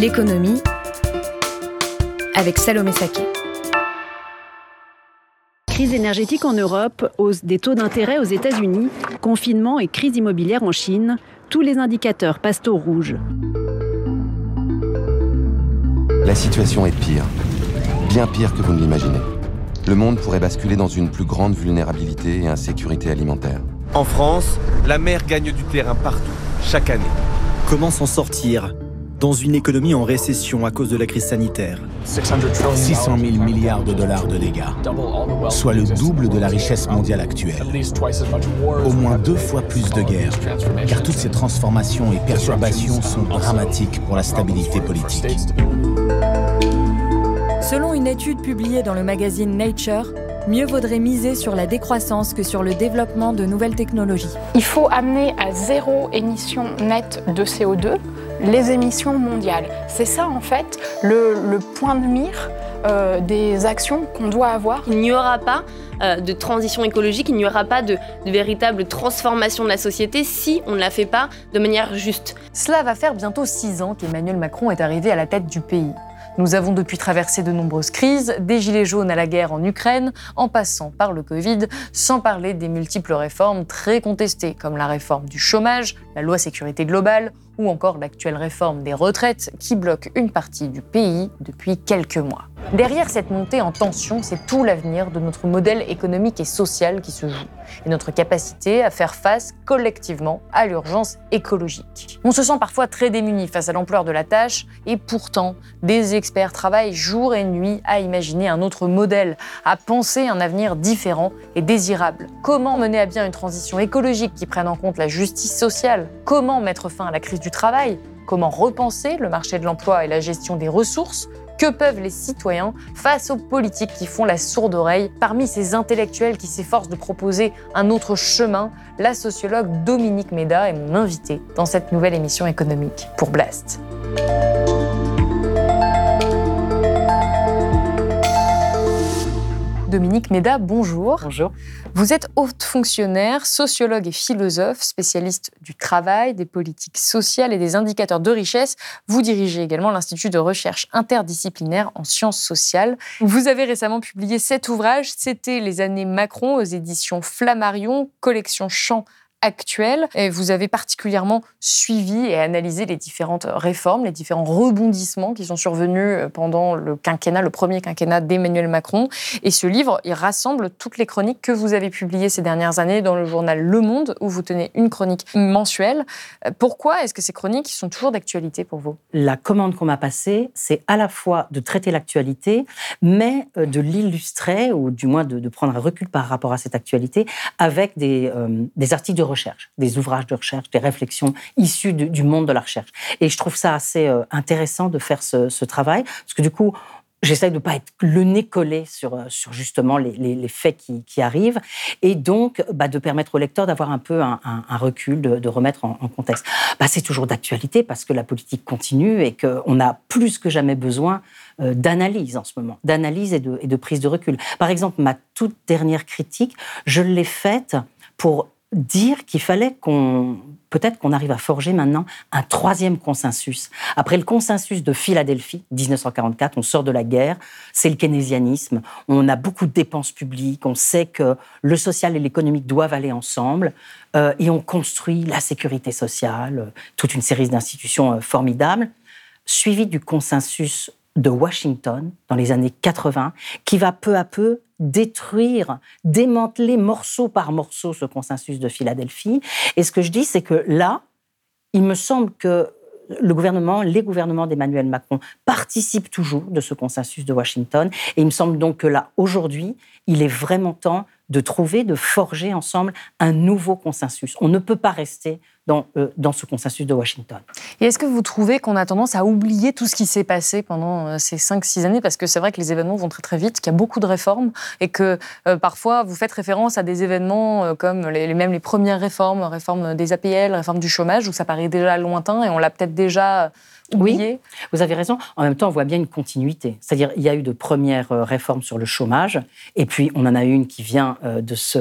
L'économie avec Salomé Saké. Crise énergétique en Europe, hausse des taux d'intérêt aux États-Unis, confinement et crise immobilière en Chine, tous les indicateurs passent au rouge. La situation est pire, bien pire que vous ne l'imaginez. Le monde pourrait basculer dans une plus grande vulnérabilité et insécurité alimentaire. En France, la mer gagne du terrain partout, chaque année. Comment s'en sortir? Dans une économie en récession à cause de la crise sanitaire. 600 000 milliards de dollars de dégâts, soit le double de la richesse mondiale actuelle. Au moins deux fois plus de guerres, car toutes ces transformations et perturbations sont dramatiques pour la stabilité politique. Selon une étude publiée dans le magazine Nature, mieux vaudrait miser sur la décroissance que sur le développement de nouvelles technologies. Il faut amener à zéro émission nette de CO2 les émissions mondiales. C'est ça en fait le, point de mire euh, des actions qu'on doit avoir. Il n'y aura pas euh, de transition écologique, il n'y aura pas de, de, véritable transformation de la société si on ne la fait pas de manière juste. Cela va faire bientôt six ans qu'Emmanuel Macron est arrivé à la tête du pays. Nous avons depuis traversé de nombreuses crises, des gilets jaunes à la guerre en Ukraine, en passant par le Covid, sans parler des multiples réformes très contestées, comme la réforme du chômage, la loi sécurité globale ou encore l'actuelle réforme des retraites qui bloque une partie du pays depuis quelques mois. Derrière cette montée en tension, c'est tout l'avenir de notre modèle économique et social qui se joue, et notre capacité à faire face collectivement à l'urgence écologique. On se sent parfois très démuni face à l'ampleur de la tâche, et pourtant, des experts travaillent jour et nuit à imaginer un autre modèle, à penser un avenir différent et désirable. Comment mener à bien une transition écologique qui prenne en compte la justice sociale? Comment mettre fin à la crise du travail Comment repenser le marché de l'emploi et la gestion des ressources que peuvent les citoyens face aux politiques qui font la sourde oreille Parmi ces intellectuels qui s'efforcent de proposer un autre chemin, la sociologue Dominique Méda est mon invitée dans cette nouvelle émission économique pour Blast. Dominique Méda, bonjour. Bonjour. Vous êtes haute fonctionnaire, sociologue et philosophe, spécialiste du travail, des politiques sociales et des indicateurs de richesse. Vous dirigez également l'Institut de recherche interdisciplinaire en sciences sociales. Vous avez récemment publié cet ouvrage, c'était Les années Macron aux éditions Flammarion, collection Champs actuelle. Et vous avez particulièrement suivi et analysé les différentes réformes, les différents rebondissements qui sont survenus euh, pendant le quinquennat, le premier quinquennat d'Emmanuel Macron. Et ce livre, il rassemble toutes les chroniques que vous avez publiées ces dernières années dans le journal Le Monde, où vous tenez une chronique mensuelle. Euh, pourquoi est-ce que ces chroniques sont toujours d'actualité pour vous? La commande qu'on m'a passée, c'est à la fois de traiter l'actualité, mais euh, de l'illustrer, ou du moins de, prendre un recul par rapport à cette actualité, avec des, des articles de recherche, des ouvrages de recherche, des réflexions issues du, monde de la recherche. Et je trouve ça assez euh, intéressant de faire ce, travail, parce que du coup, J'essaie de ne pas être le nez collé sur, euh, sur justement les, faits qui, arrivent et donc bah, de permettre au lecteur d'avoir un peu un, recul, de, remettre en, contexte. Bah, c'est toujours d'actualité parce que la politique continue et qu'on a plus que jamais besoin euh, d'analyse en ce moment, d'analyse et de, et de prise de recul. Par exemple, ma toute dernière critique, je l'ai faite pour dire qu'il fallait qu'on peut-être qu'on arrive à forger maintenant un troisième consensus. Après le consensus de Philadelphie, 1944, on sort de la guerre, c'est le keynésianisme, on a beaucoup de dépenses publiques, on sait que le social et l'économique doivent aller ensemble, euh, et on construit la sécurité sociale, toute une série d'institutions euh, formidables, suivi du consensus de Washington dans les années 80, qui va peu à peu détruire, démanteler morceau par morceau ce consensus de Philadelphie. Et ce que je dis, c'est que là, il me semble que le gouvernement, les gouvernements d'Emmanuel Macron participent toujours de ce consensus de Washington. Et il me semble donc que là, aujourd'hui, il est vraiment temps de trouver, de forger ensemble un nouveau consensus. On ne peut pas rester dans, euh, dans ce consensus de Washington. Et est-ce que vous trouvez qu'on a tendance à oublier tout ce qui s'est passé pendant euh, ces 5-6 années? Parce que c'est vrai que les événements vont très très vite, qu'il y a beaucoup de réformes et que parfois vous faites référence à des événements comme les, même les premières réformes, réforme des APL, réforme du chômage, où ça paraît déjà lointain et on l'a peut-être déjà oui, vous avez raison. En même temps, on voit bien une continuité. C'est-à-dire, il y a eu de premières euh, réformes sur le chômage, et puis on en a une qui vient euh, de se,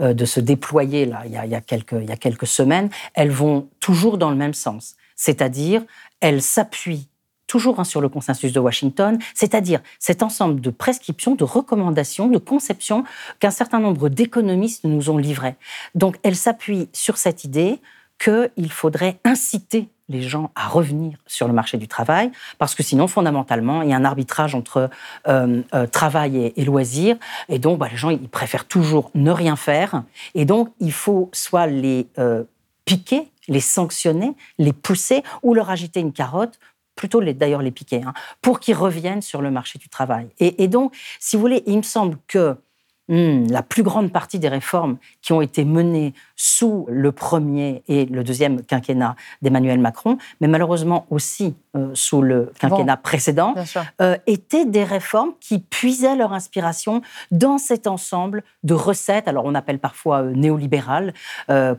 euh, de se déployer là, il y, a, quelques, il y a quelques semaines. Elles vont toujours dans le même sens. C'est-à-dire, elles s'appuient toujours hein, sur le consensus de Washington, c'est-à-dire cet ensemble de prescriptions, de recommandations, de conceptions qu'un certain nombre d'économistes nous ont livrées. Donc, elles s'appuient sur cette idée qu'il faudrait inciter les gens à revenir sur le marché du travail, parce que sinon, fondamentalement, il y a un arbitrage entre euh, euh, travail et, loisirs, et donc bah, les gens, ils préfèrent toujours ne rien faire, et donc il faut soit les euh, piquer, les sanctionner, les pousser, ou leur agiter une carotte plutôt d'ailleurs les piquer, hein, pour qu'ils reviennent sur le marché du travail. Et, et, donc, si vous voulez, il me semble que Hmm, la plus grande partie des réformes qui ont été menées sous le premier et le deuxième quinquennat d'Emmanuel Macron, mais malheureusement aussi euh, sous le quinquennat précédent, euh, étaient des réformes qui puisaient leur inspiration dans cet ensemble de recettes, alors on appelle parfois euh, néolibéral,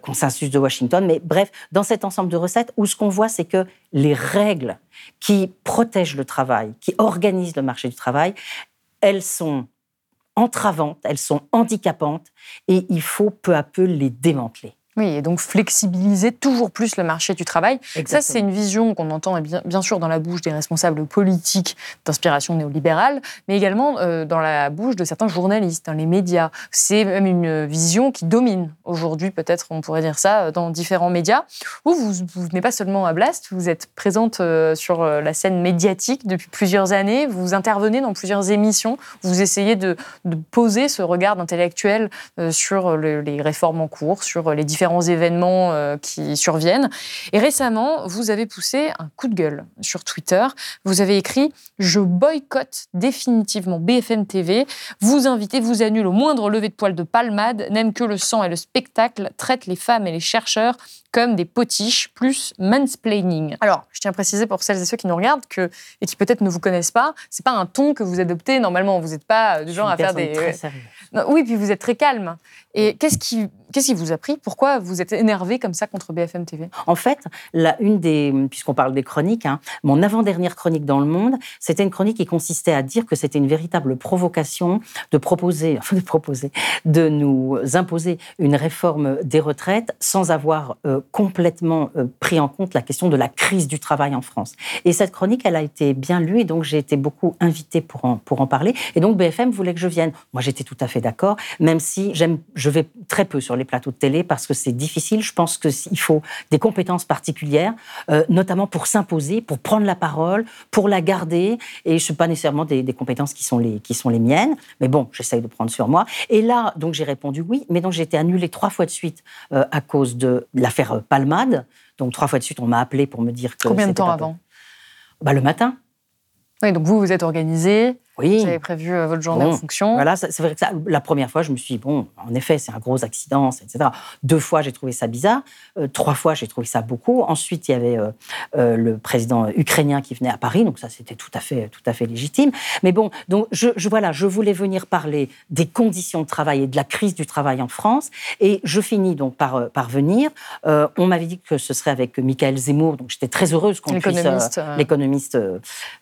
consensus de Washington, mais bref, dans cet ensemble de recettes où ce qu'on voit, c'est que les règles qui protègent le travail, qui organisent le marché du travail, elles sont entravantes, elles sont handicapantes et il faut peu à peu les démanteler. Oui, et donc flexibiliser toujours plus le marché du travail. Ça, c'est une vision qu'on entend bien, bien, sûr dans la bouche des responsables politiques d'inspiration néolibérale, mais également euh, dans la bouche de certains journalistes, dans les médias. C'est même une vision qui domine aujourd'hui, peut-être on pourrait dire ça, dans différents médias, où vous, vous n'êtes pas seulement à Blast, vous êtes présente euh, sur euh, la scène médiatique depuis plusieurs années, vous intervenez dans plusieurs émissions, vous essayez de, de poser ce regard intellectuel sur les réformes en cours, sur les différents événements euh, qui surviennent. Et récemment, vous avez poussé un coup de gueule sur Twitter. Vous avez écrit Je boycotte définitivement BFM TV. Vous invitez, vous annule au moindre lever de poil de palmade, n'aime que le sang et le spectacle, traite les femmes et les chercheurs comme des potiches, plus mansplaining. Alors, je tiens à préciser pour celles et ceux qui nous regardent que, et qui peut-être ne vous connaissent pas, c'est pas un ton que vous adoptez normalement. Vous n'êtes pas du genre à faire des. Très sérieux. Oui, puis vous êtes très calme. Et qu'est-ce qui, qu'est-ce qui vous a pris? Pourquoi vous êtes énervé comme ça contre BFM TV En fait, la, une des, puisqu'on parle des chroniques, hein, mon avant-dernière chronique dans le Monde, c'était une chronique qui consistait à dire que c'était une véritable provocation de proposer, enfin de proposer, de nous imposer une réforme des retraites sans avoir euh, complètement euh, pris en compte la question de la crise du travail en France. Et cette chronique, elle a été bien lue et donc j'ai été beaucoup invitée pour en, pour en parler. Et donc BFM voulait que je vienne. Moi, j'étais tout à fait d'accord, même si j'aime, je vais très peu sur les plateaux de télé parce que c'est difficile. Je pense qu'il faut des compétences particulières, euh, notamment pour s'imposer, pour prendre la parole, pour la garder. Et je ne pas nécessairement des, compétences qui sont, les, qui sont les miennes, mais bon, j'essaye de prendre sur moi. Et là, donc j'ai répondu oui, mais donc j'ai été annulée trois fois de suite euh, à cause de l'affaire Palmade. Donc trois fois de suite, on m'a appelé pour me dire que. Combien de temps avant? bah, Le matin. Oui, donc vous, vous êtes organisé. Oui. Vous avez prévu euh, votre journée en fonction. Voilà, c'est vrai que ça, la première fois, je me suis dit, bon, en effet, c'est un gros accident, etc. Deux fois, j'ai trouvé ça bizarre. Euh, trois fois, j'ai trouvé ça beaucoup. Ensuite, il y avait euh, le président ukrainien qui venait à Paris, donc ça, c'était tout à fait, tout à fait légitime. Mais bon, donc je, je, voilà, je voulais venir parler des conditions de travail et de la crise du travail en France. Et je finis donc par, par venir. on m'avait dit que ce serait avec Michael Zemmour, donc j'étais très heureuse qu'on puisse l'économiste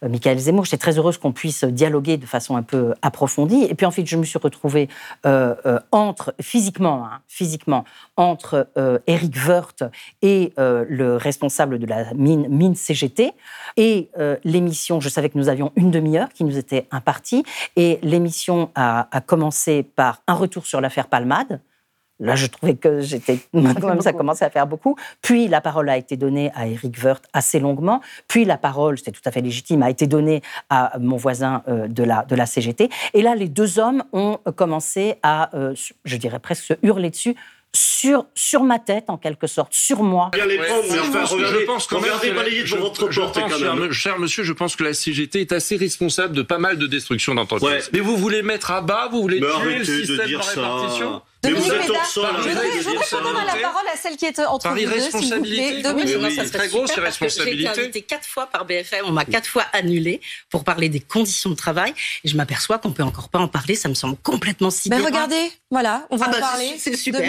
Michael Zemmour. J'étais très heureuse qu'on puisse dialoguer de façon un peu approfondie. Et puis ensuite, je me suis retrouvée euh, euh, entre, physiquement, hein, physiquement, entre euh, Eric Woerth et le responsable de la mine, mine CGT. Et l'émission, je savais que nous avions une demi-heure qui nous était impartie. Et l'émission a, a commencé par un retour sur l'affaire Palmade. Là, je trouvais que j'étais ça commençait à faire beaucoup. Puis la parole a été donnée à Eric Woerth assez longuement. Puis la parole, c'était tout à fait légitime, a été donnée à mon voisin euh, de la de la CGT. Et là, les deux hommes ont commencé à, euh, je dirais presque, se hurler dessus sur, sur ma tête, en quelque sorte, sur moi. je pense quand même que cher, monsieur, je pense que la CGT est assez responsable de pas mal de destructions d'entreprises. Mais vous voulez mettre à bas, vous voulez tuer le système de répartition Dominique vous êtes sol, je voudrais, de je voudrais donne la parole à celle qui est entre Par vous deux, s'il vous plaît. Dominique. Oui, oui, ça serait très grosse J'ai été invitée quatre fois par BFM, on m'a quatre fois annulée pour parler des conditions de travail et je m'aperçois qu'on peut encore pas en parler, ça me semble complètement Mais sidérant. regardez, voilà, on va Ah en bah, parler. c'est super.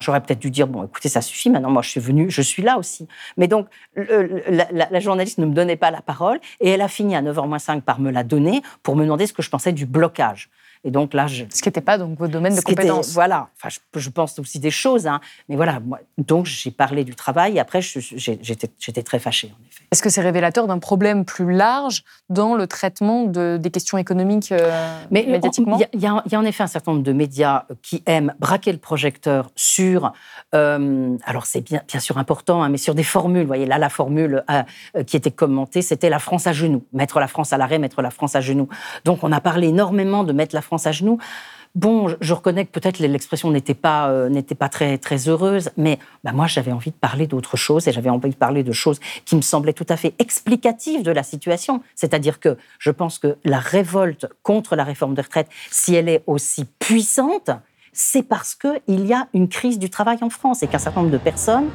J'aurais peut-être dû dire, bon, écoutez, ça suffit, maintenant, moi, je suis venue, je suis là aussi. Mais donc, le- la, la- la journaliste ne me donnait pas la parole, et elle a fini à 9h05 par me la donner pour me demander ce que je pensais du blocage. Et donc là, je... Ce qui n'était pas donc vos domaines de Ce qui était- compétences. voilà, enfin, je, je pense aussi des choses, hein. mais voilà, moi, donc j'ai parlé du travail, et après, j'étais très fâchée, en effet. Est-ce que c'est révélateur d'un problème plus large dans le traitement de, des questions économiques euh, Mais médiatiquement? y, y il y a en effet un certain nombre de médias qui aiment braquer le projecteur sur, euh, alors c'est bien, bien sûr important, hein, mais sur des formules. Vous voyez, là, la formule euh, euh, qui était commentée, c'était la France à genoux. Mettre la France à l'arrêt, mettre la France à genoux. Donc on a parlé énormément de mettre la France à genoux. Bon, je, reconnais que peut-être l'expression n'était pas, euh, pas très, très heureuse, mais bah, moi j'avais envie de parler d'autre chose et j'avais envie de parler de choses qui me semblaient tout à fait explicatives de la situation. C'est-à-dire que je pense que la révolte contre la réforme des retraites, si elle est aussi puissante, c'est parce qu'il y a une crise du travail en France et qu'un certain nombre de personnes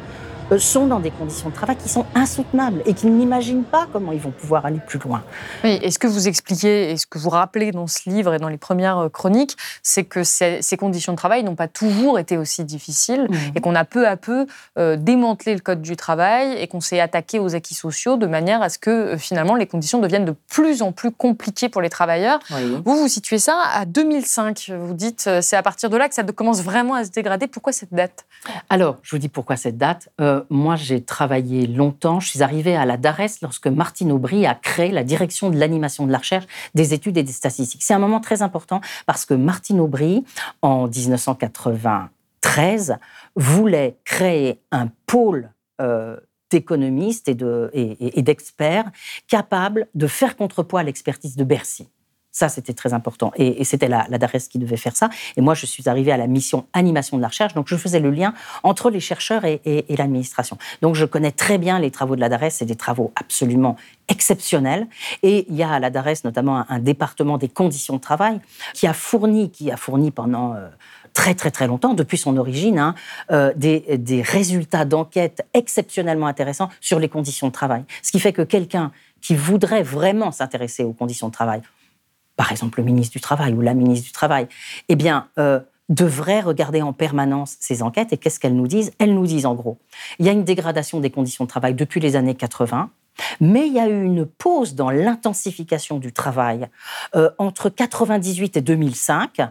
sont dans des conditions de travail qui sont insoutenables et qui n'imaginent pas comment ils vont pouvoir aller plus loin. Oui, et ce que vous expliquez et ce que vous rappelez dans ce livre et dans les premières euh, chroniques, c'est que ces, ces conditions de travail n'ont pas toujours été aussi difficiles et qu'on a peu à peu euh, démantelé le code du travail et qu'on s'est attaqué aux acquis sociaux de manière à ce que euh, finalement les conditions deviennent de plus en plus compliquées pour les travailleurs. Vous, vous situez ça à 2005. Vous dites euh, c'est à partir de là que ça commence vraiment à se dégrader. Pourquoi cette date? Alors, je vous dis pourquoi cette date. Euh, moi, j'ai travaillé longtemps. Je suis arrivée à la DARES lorsque Martine Aubry a créé la direction de l'animation de la recherche, des études et des statistiques. C'est un moment très important parce que Martine Aubry, en 1993, voulait créer un pôle euh, d'économistes et d'experts capables de faire contrepoids à l'expertise de Bercy. Ça, c'était très important. Et, c'était la, la DARES qui devait faire ça. Et moi, je suis arrivée à la mission animation de la recherche. Donc, je faisais le lien entre les chercheurs et, l'administration. Donc, je connais très bien les travaux de la DARES. C'est des travaux absolument exceptionnels. Et il y a à la DARES notamment un, un département des conditions de travail qui a fourni, qui a fourni pendant euh, très très très longtemps, depuis son origine, hein, euh, des, des résultats d'enquête exceptionnellement intéressants sur les conditions de travail. Ce qui fait que quelqu'un qui voudrait vraiment s'intéresser aux conditions de travail, par exemple le ministre du Travail ou la ministre du Travail, eh euh, devrait regarder en permanence ces enquêtes. Et qu'est-ce qu'elles nous disent? Elles nous disent en gros, il y a une dégradation des conditions de travail depuis les années 80, mais il y a eu une pause dans l'intensification du travail euh, entre 98 et 2005,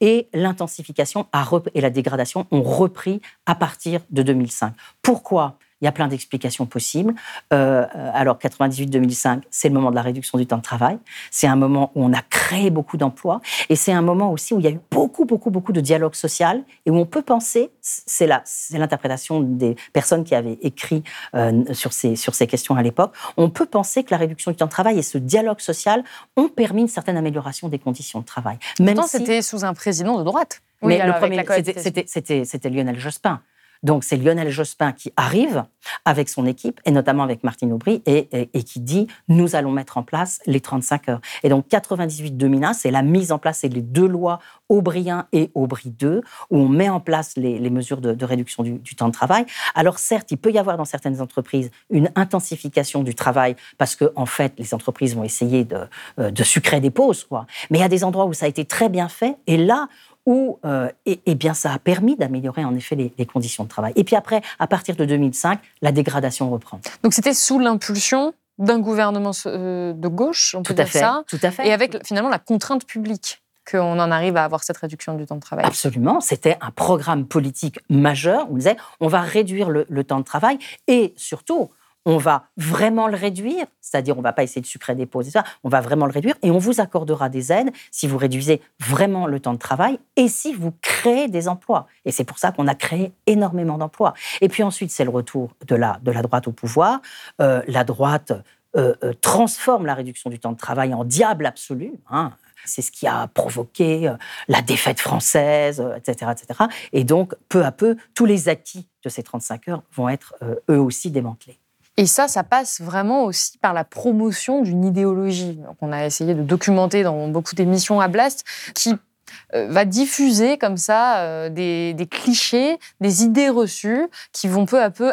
et l'intensification et la dégradation ont repris à partir de 2005. Pourquoi? Il y a plein d'explications possibles. Euh, alors, 98-2005, c'est le moment de la réduction du temps de travail. C'est un moment où on a créé beaucoup d'emplois. Et c'est un moment aussi où il y a eu beaucoup, beaucoup, beaucoup de dialogue social et où on peut penser, c'est là, c'est l'interprétation des personnes qui avaient écrit euh, sur, ces, sur ces questions à l'époque, on peut penser que la réduction du temps de travail et ce dialogue social ont permis une certaine amélioration des conditions de travail. Même Pourtant, si- c'était sous un président de droite. mais alors, le premier, c'était Lionel Jospin. Donc c'est Lionel Jospin qui arrive avec son équipe, et notamment avec Martine Aubry, et, qui dit nous allons mettre en place les 35 heures. Et donc 98-2001, c'est la mise en place, les deux lois Aubry 1 et Aubry 2, où on met en place les, mesures de, réduction du, temps de travail. Alors certes, il peut y avoir dans certaines entreprises une intensification du travail, parce que en fait, les entreprises vont essayer de, euh, sucrer des pauses, quoi. Mais il y a des endroits où ça a été très bien fait, et là, où euh, eh bien, ça a permis d'améliorer en effet les, les conditions de travail. Et puis après, à partir de 2005, la dégradation reprend. Donc c'était sous l'impulsion d'un gouvernement euh, de gauche, on peut Tout à dire fait, ça, tout à fait. et avec finalement la contrainte publique qu'on en arrive à avoir cette réduction du temps de travail. Absolument, c'était un programme politique majeur. On disait, on va réduire le, le temps de travail et surtout, on va vraiment le réduire, c'est-à-dire on va pas essayer de sucrer des pauses ça, on va vraiment le réduire et on vous accordera des aides si vous réduisez vraiment le temps de travail et si vous créez des emplois. Et c'est pour ça qu'on a créé énormément d'emplois. Et puis ensuite, c'est le retour de la, de la droite au pouvoir. Euh, la droite euh, euh, transforme la réduction du temps de travail en diable absolu. hein. C'est ce qui a provoqué la défaite française, etc., etc. Et donc, peu à peu, tous les acquis de ces 35 heures vont être eux aussi démantelés. Et ça, ça passe vraiment aussi par la promotion d'une idéologie qu'on a essayé de documenter dans beaucoup d'émissions à Blast, qui va diffuser comme ça des, des, clichés, des idées reçues qui vont peu à peu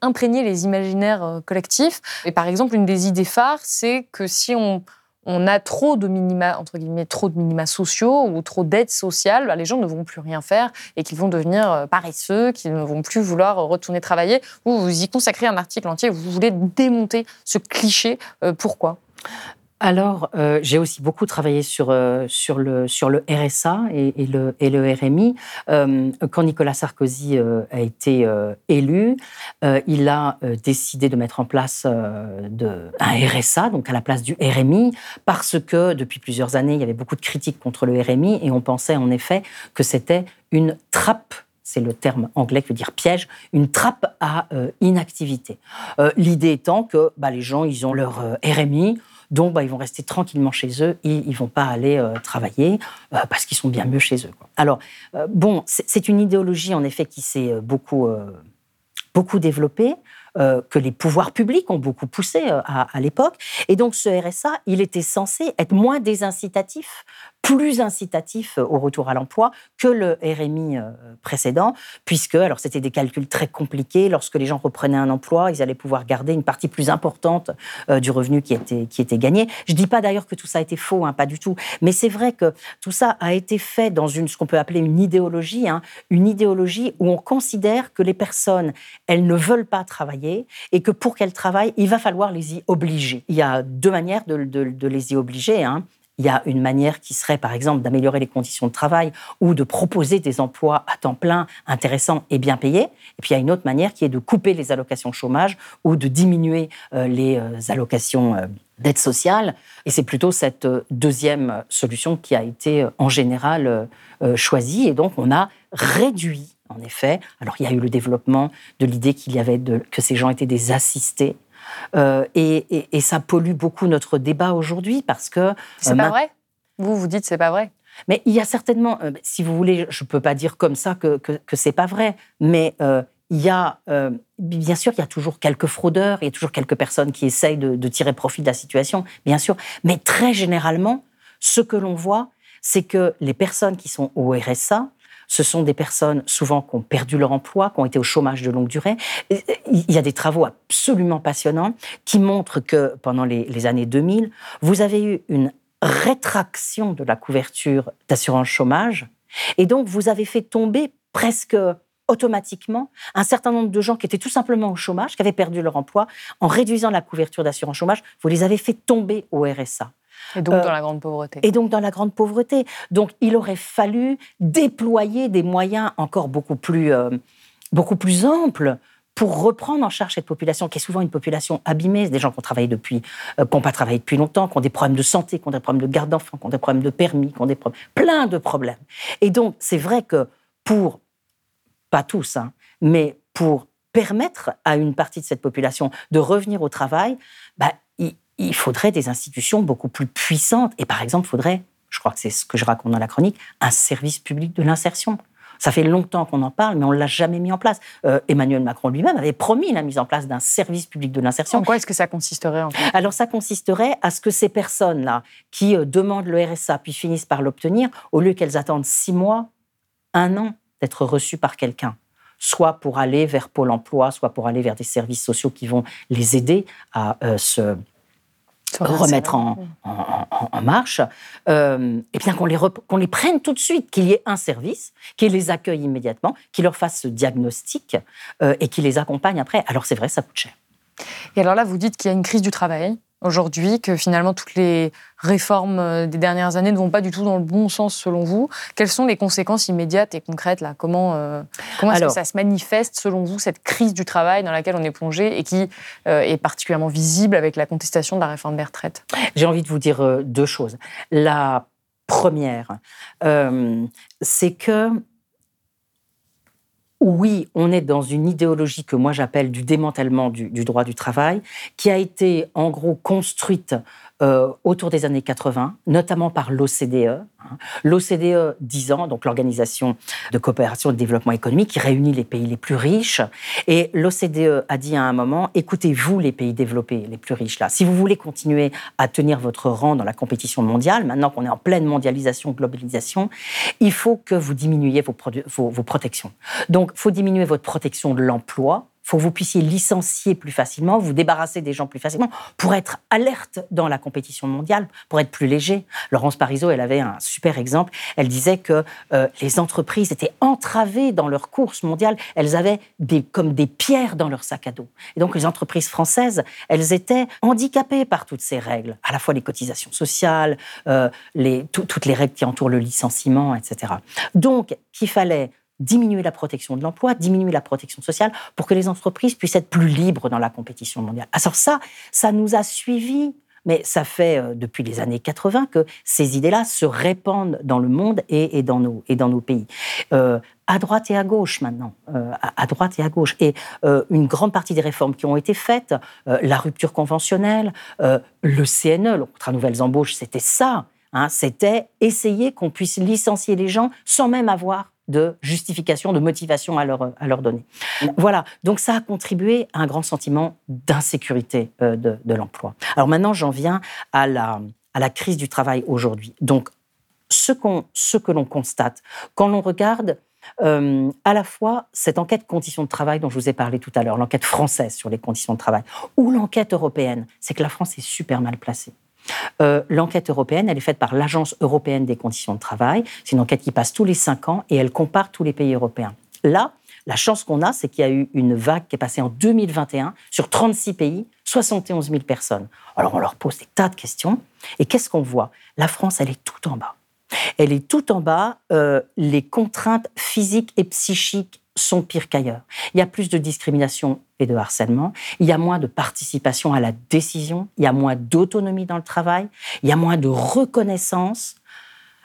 imprégner les imaginaires collectifs. Et par exemple, une des idées phares, c'est que si on on a trop de minima, entre guillemets, trop de minima sociaux ou trop d'aides sociales, bah, les gens ne vont plus rien faire et qu'ils vont devenir euh, paresseux, qu'ils ne vont plus vouloir retourner travailler. Vous, vous y consacrez un article entier, vous voulez démonter ce cliché. Euh, pourquoi? Alors, euh, j'ai aussi beaucoup travaillé sur, euh, sur, le, sur le RSA et, le, et le RMI. Euh, quand Nicolas Sarkozy a été élu, il a décidé de mettre en place de, un RSA, donc à la place du RMI, parce que depuis plusieurs années, il y avait beaucoup de critiques contre le RMI et on pensait en effet que c'était une trappe c'est le terme anglais qui veut dire piège, une trappe à inactivité. L'idée étant que bah, les gens, ils ont leur RMI, donc, bah, ils vont rester tranquillement chez eux ils vont pas aller euh, travailler euh, parce qu'ils sont bien mieux chez eux. Alors, euh, bon, c'est une idéologie en effet qui s'est beaucoup, beaucoup développée. Que les pouvoirs publics ont beaucoup poussé à, à l'époque. Et donc ce RSA, il était censé être moins désincitatif plus incitatif au retour à l'emploi que le RMI euh, précédent, puisque alors c'était des calculs très compliqués. Lorsque les gens reprenaient un emploi, ils allaient pouvoir garder une partie plus importante euh, du revenu qui était, qui était gagné. Je dis pas d'ailleurs que tout ça été faux, hein, pas du tout, mais c'est vrai que tout ça a été fait dans une ce qu'on peut appeler une idéologie, hein, une idéologie où on considère que les personnes elles ne veulent pas travailler et que pour qu'elles travaillent, il va falloir les y obliger. Il y a deux manières de, les y obliger. Hein. Il y a une manière qui serait, par exemple, d'améliorer les conditions de travail ou de proposer des emplois à temps plein intéressants et bien payés. Et puis il y a une autre manière qui est de couper les allocations chômage ou de diminuer euh, les euh, allocations euh, d'aide sociale. Et c'est plutôt cette deuxième solution qui a été en général choisie. Et donc on a réduit, en effet. Alors il y a eu le développement de l'idée qu'il y avait de, que ces gens étaient des assistés euh, et, ça pollue beaucoup notre débat aujourd'hui parce que. C'est pas vrai? Vous, vous dites c'est pas vrai mais il y a certainement, euh, si vous voulez, je ne peux pas dire comme ça que, que, que c'est pas vrai, mais euh, il y a, bien sûr, il y a toujours quelques fraudeurs, il y a toujours quelques personnes qui essayent de, de tirer profit de la situation, bien sûr, mais très généralement, ce que l'on voit, c'est que les personnes qui sont au RSA, ce sont des personnes souvent qui ont perdu leur emploi, qui ont été au chômage de longue durée. Il y a des travaux absolument passionnants qui montrent que pendant les, années 2000, vous avez eu une rétraction de la couverture d'assurance chômage et donc vous avez fait tomber presque automatiquement un certain nombre de gens qui étaient tout simplement au chômage, qui avaient perdu leur emploi, en réduisant la couverture d'assurance chômage, vous les avez fait tomber au RSA. Et donc dans euh, la grande pauvreté. Et donc dans la grande pauvreté. Donc il aurait fallu déployer des moyens encore beaucoup plus, euh, beaucoup plus amples pour reprendre en charge cette population, qui est souvent une population abîmée, des gens qui ont travaillé depuis, euh, qui n'ont pas travaillé depuis longtemps, qui ont des problèmes de santé, qui ont des problèmes de garde d'enfants, qui ont des problèmes de permis, qui ont des problèmes, plein de problèmes. Et donc c'est vrai que pour, pas tous, hein, mais pour permettre à une partie de cette population de revenir au travail, bah, il faudrait des institutions beaucoup plus puissantes. Et par exemple, il faudrait, je crois que c'est ce que je raconte dans la chronique, un service public de l'insertion. Ça fait longtemps qu'on en parle, mais on ne l'a jamais mis en place. Euh, Emmanuel Macron lui-même avait promis la mise en place d'un service public de l'insertion. En quoi est-ce que ça consisterait en fait? Alors ça consisterait à ce que ces personnes-là qui euh, demandent le RSA puis finissent par l'obtenir, au lieu qu'elles attendent six mois, un an d'être reçues par quelqu'un, soit pour aller vers Pôle Emploi, soit pour aller vers des services sociaux qui vont les aider à euh, se remettre en, marche, euh, et bien qu'on les, qu'on les prenne tout de suite, qu'il y ait un service, qui les accueille immédiatement, qui leur fasse ce diagnostic euh, et qui les accompagne après. Alors c'est vrai, ça coûte cher. Et alors là, vous dites qu'il y a une crise du travail aujourd'hui, que finalement toutes les réformes euh, des dernières années ne vont pas du tout dans le bon sens selon vous. Quelles sont les conséquences immédiates et concrètes là? Comment, euh, comment est-ce que ça se manifeste selon vous, cette crise du travail dans laquelle on est plongé et qui euh, est particulièrement visible avec la contestation de la réforme des retraites? J'ai envie de vous dire deux choses. La première, c'est que oui, on est dans une idéologie que moi j'appelle du démantèlement du, droit du travail, qui a été en gros construite euh, autour des années 80, notamment par l'OCDE. Hein. L'OCDE 10 ans, donc l'Organisation de coopération et de développement économique, qui réunit les pays les plus riches. Et l'OCDE a dit à un moment, écoutez-vous les pays développés, les plus riches là, si vous voulez continuer à tenir votre rang dans la compétition mondiale, maintenant qu'on est en pleine mondialisation, globalisation, il faut que vous diminuiez vos, vos, vos protections. Donc, il faut diminuer votre protection de l'emploi, faut que vous puissiez licencier plus facilement, vous débarrasser des gens plus facilement pour être alerte dans la compétition mondiale, pour être plus léger. Laurence Parisot, elle avait un super exemple. Elle disait que euh, les entreprises étaient entravées dans leur course mondiale. Elles avaient des, comme des pierres dans leur sac à dos. Et donc les entreprises françaises, elles étaient handicapées par toutes ces règles, à la fois les cotisations sociales, euh, les, toutes les règles qui entourent le licenciement, etc. Donc qu'il fallait diminuer la protection de l'emploi, diminuer la protection sociale pour que les entreprises puissent être plus libres dans la compétition mondiale. Alors ça, ça nous a suivis mais ça fait euh, depuis les années 80 que ces idées-là se répandent dans le monde et, dans, nos, pays. Euh, à droite et à gauche maintenant, euh, à, droite et à gauche. Et une grande partie des réformes qui ont été faites, la rupture conventionnelle, le CNE, le contrat nouvelles embauches, c'était ça. Hein, c'était essayer qu'on puisse licencier les gens sans même avoir de justification, de motivation à leur, à leur donner. Voilà, donc ça a contribué à un grand sentiment d'insécurité euh, de, l'emploi. Alors maintenant, j'en viens à la, à la crise du travail aujourd'hui. Donc, ce, ce que l'on constate, quand l'on regarde euh, à la fois cette enquête conditions de travail dont je vous ai parlé tout à l'heure, l'enquête française sur les conditions de travail, ou l'enquête européenne, c'est que la France est super mal placée. Euh, l'enquête européenne, elle est faite par l'Agence européenne des conditions de travail. C'est une enquête qui passe tous les cinq ans et elle compare tous les pays européens. Là, la chance qu'on a, c'est qu'il y a eu une vague qui est passée en 2021 sur 36 pays, 71 000 personnes. Alors on leur pose des tas de questions. Et qu'est-ce qu'on voit? La France, elle est tout en bas. Elle est tout en bas. Euh, les contraintes physiques et psychiques sont pires qu'ailleurs. Il y a plus de discrimination et de harcèlement, il y a moins de participation à la décision, il y a moins d'autonomie dans le travail, il y a moins de reconnaissance.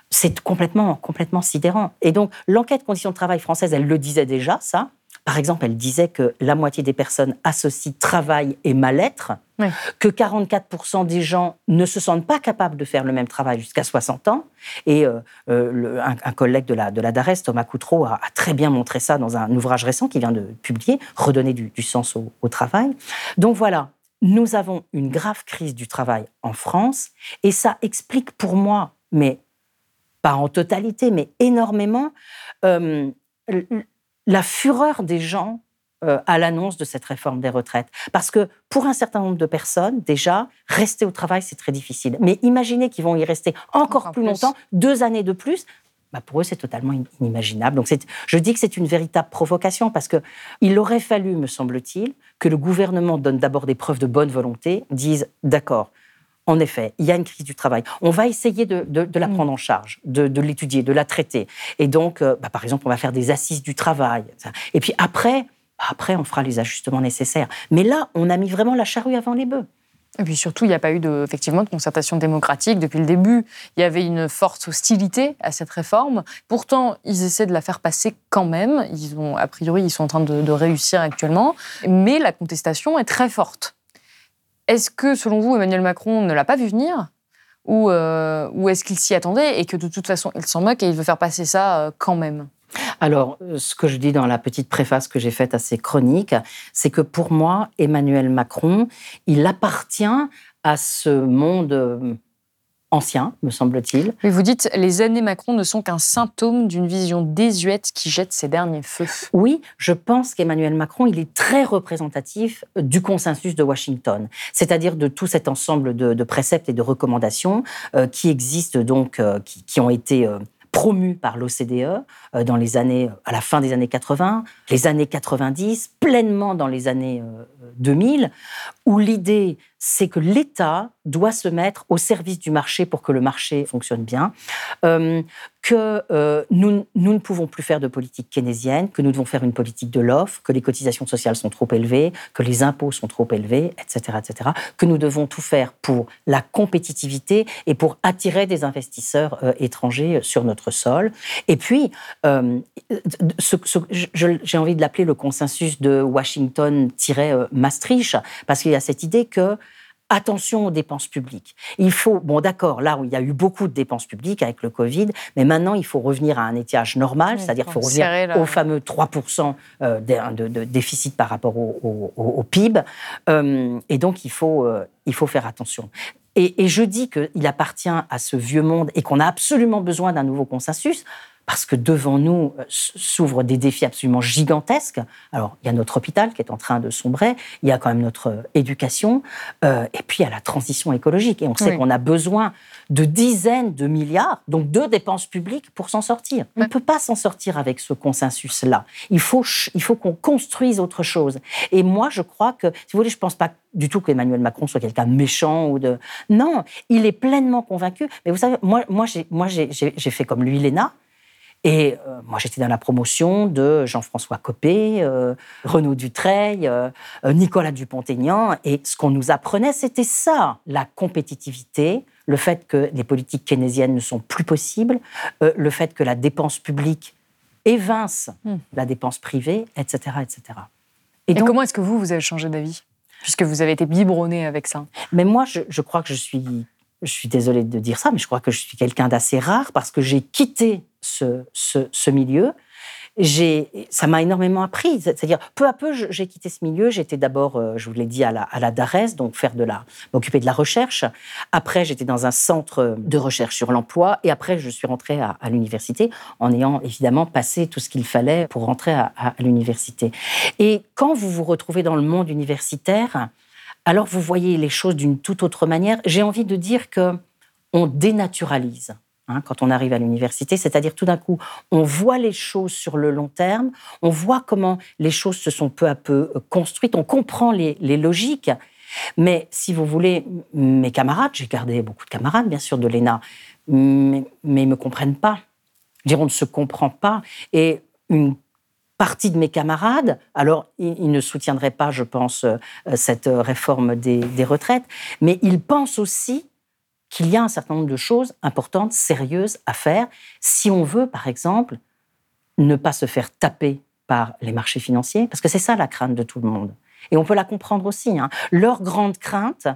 C'est complètement, complètement sidérant. Et donc, l'enquête conditions de travail française, elle le disait déjà, ça. Par exemple, elle disait que la moitié des personnes associent travail et mal-être, que 44% des gens ne se sentent pas capables de faire le même travail jusqu'à 60 ans. Et euh, euh, un, collègue de la, de la DARES, Thomas Coutreau, a, très bien montré ça dans un ouvrage récent qu'il vient de publier, Redonner du, sens au, au travail. Donc voilà, nous avons une grave crise du travail en France, et ça explique pour moi, mais pas en totalité, mais énormément, euh, la fureur des gens euh, à l'annonce de cette réforme des retraites. Parce que pour un certain nombre de personnes, déjà, rester au travail, c'est très difficile. Mais imaginez qu'ils vont y rester encore, plus, longtemps, deux années de plus. Bah pour eux, c'est totalement inimaginable. Donc, je dis que c'est une véritable provocation parce que il aurait fallu, me semble-t-il, que le gouvernement donne d'abord des preuves de bonne volonté, dise d'accord, en effet, il y a une crise du travail. On va essayer de, la mm. prendre en charge, de, l'étudier, de la traiter. Et donc, euh, bah, par exemple, on va faire des assises du travail. Et puis après, bah, après, on fera les ajustements nécessaires. Mais là, on a mis vraiment la charrue avant les bœufs. Et puis surtout, il n'y a pas eu de, effectivement de concertation démocratique depuis le début. Il y avait une forte hostilité à cette réforme. Pourtant, ils essaient de la faire passer quand même. Ils ont, a priori, ils sont en train de réussir actuellement. Mais la contestation est très forte. Est-ce que, selon vous, Emmanuel Macron ne l'a pas vu venir ou, euh, ou est-ce qu'il s'y attendait et que de toute façon, il s'en moque et il veut faire passer ça euh, quand même? Alors, euh, ce que je dis dans la petite préface que j'ai faite à ces chroniques, c'est que pour moi, Emmanuel Macron, il appartient à ce monde ancien, me semble-t-il. Mais vous dites, les années Macron ne sont qu'un symptôme d'une vision désuète qui jette ses derniers feux. Oui, je pense qu'Emmanuel Macron, il est très représentatif euh, du consensus de Washington, c'est-à-dire de tout cet ensemble de, préceptes et de recommandations euh, qui existent donc, euh, qui, ont été promus par l'OCDE dans les à la fin des années 80, les années 90, pleinement dans les années 2000, où l'idée c'est que l'État doit se mettre au service du marché pour que le marché fonctionne bien, euh, que euh, nous, nous, ne pouvons plus faire de politique keynésienne, que nous devons faire une politique de l'offre, que les cotisations sociales sont trop élevées, que les impôts sont trop élevés, etc., etc., que nous devons tout faire pour la compétitivité et pour attirer des investisseurs euh, étrangers sur notre sol. Et puis, j'ai envie de l'appeler le consensus de Washington-Maastricht, parce qu'il y a cette idée que attention aux dépenses publiques. Il faut, bon d'accord, là où il y a eu beaucoup de dépenses publiques avec le Covid, mais maintenant il faut revenir à un étiage normal, c'est-à-dire qu'il faut revenir au fameux 3% euh, de, de, déficit par rapport au, PIB. Euh, et donc il faut, euh, il faut faire attention. Et, et je dis qu'il appartient à ce vieux monde et qu'on a absolument besoin d'un nouveau consensus parce que devant nous euh, s'ouvrent des défis absolument gigantesques. Alors, il y a notre hôpital qui est en train de sombrer, il y a quand même notre euh, éducation, euh, et puis il y a la transition écologique. Et on sait qu'on a besoin de dizaines de milliards, donc de dépenses publiques, pour s'en sortir. On ne peut pas s'en sortir avec ce consensus-là. Il faut, il faut qu'on construise autre chose. Et moi, je crois que, si vous voulez, je ne pense pas du tout qu'Emmanuel Macron soit quelqu'un de méchant ou de... Non, il est pleinement convaincu. Mais vous savez, moi, moi j'ai fait comme lui, Léna. Et euh, moi, j'étais dans la promotion de Jean-François Copé, euh, Renaud Dutreil, euh, Nicolas Dupont-Aignan. Et ce qu'on nous apprenait, c'était ça, la compétitivité, le fait que les politiques keynésiennes ne sont plus possibles, le fait que la dépense publique évince hmm. la dépense privée, etc. etc. Et, comment est-ce que vous, vous avez changé d'avis? Puisque vous avez été biberonné avec ça. Mais moi, je, je crois que je suis je suis désolée de dire ça, mais je crois que je suis quelqu'un d'assez rare parce que j'ai quitté ce, milieu. Ça m'a énormément appris. C'est-à-dire, peu à peu, j'ai quitté ce milieu. J'étais d'abord, euh, je vous l'ai dit, à la, à la DARES, donc faire de la, m'occuper de la recherche. Après, j'étais dans un centre de recherche sur l'emploi. Et après, je suis rentrée à, l'université en ayant évidemment passé tout ce qu'il fallait pour rentrer à, à l'université. Et quand vous vous retrouvez dans le monde universitaire, alors vous voyez les choses d'une toute autre manière. J'ai envie de dire que on dénaturalise. Hein, quand on arrive à l'université, c'est-à-dire tout d'un coup, on voit les choses sur le long terme, on voit comment les choses se sont peu à peu euh, construites, on comprend les, logiques. Mais si vous voulez, mes camarades, j'ai gardé beaucoup de camarades, bien sûr, de l'ENA, mais, ils ne me comprennent pas. Dire on ne se comprend pas. Et une partie de mes camarades, alors ils ne soutiendraient pas, je pense, euh, cette réforme des, retraites, mais ils pensent aussi qu'il y a un certain nombre de choses importantes, sérieuses à faire, si on veut, par exemple, ne pas se faire taper par les marchés financiers, parce que c'est ça la crainte de tout le monde. Et on peut la comprendre aussi. Hein. Leur grande crainte,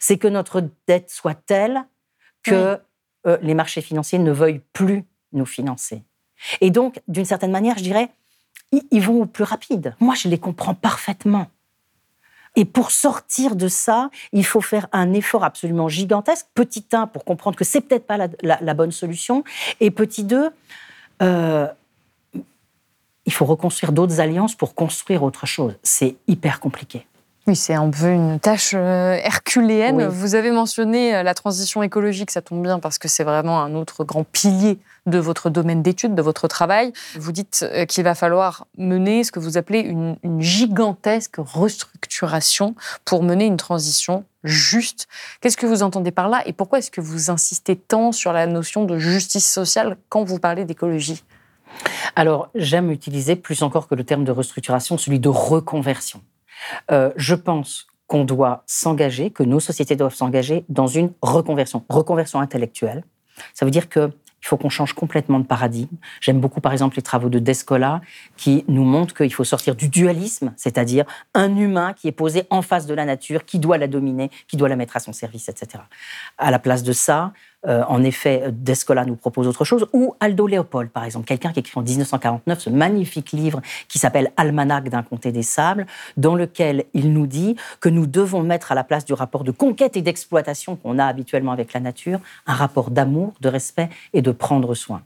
c'est que notre dette soit telle que euh, les marchés financiers ne veuillent plus nous financer. Et donc, d'une certaine manière, je dirais, ils vont au plus rapide. Moi, je les comprends parfaitement. Et pour sortir de ça, il faut faire un effort absolument gigantesque. Petit 1, pour comprendre que c'est peut-être pas la, bonne solution. Et petit 2, euh, il faut reconstruire d'autres alliances pour construire autre chose. C'est hyper compliqué. Oui, c'est un peu une tâche euh, herculéenne. Vous avez mentionné euh, la transition écologique, ça tombe bien parce que c'est vraiment un autre grand pilier de votre domaine d'études, de votre travail. Vous dites euh, qu'il va falloir mener ce que vous appelez une, gigantesque restructuration pour mener une transition juste. Qu'est-ce que vous entendez par là et pourquoi est-ce que vous insistez tant sur la notion de justice sociale quand vous parlez d'écologie? Alors, j'aime utiliser plus encore que le terme de restructuration, celui de reconversion. Euh, je pense qu'on doit s'engager, que nos sociétés doivent s'engager dans une reconversion, reconversion intellectuelle. Ça veut dire qu'il faut qu'on change complètement de paradigme. J'aime beaucoup, par exemple, les travaux de Descola qui nous montrent qu'il faut sortir du dualisme, c'est-à-dire un humain qui est posé en face de la nature, qui doit la dominer, qui doit la mettre à son service, etc. À la place de ça, euh, en effet, Descola nous propose autre chose, ou Aldo Léopold, par exemple, quelqu'un qui écrit en 1949 ce magnifique livre qui s'appelle Almanach d'un comté des sables, dans lequel il nous dit que nous devons mettre à la place du rapport de conquête et d'exploitation qu'on a habituellement avec la nature, un rapport d'amour, de respect et de prendre soin.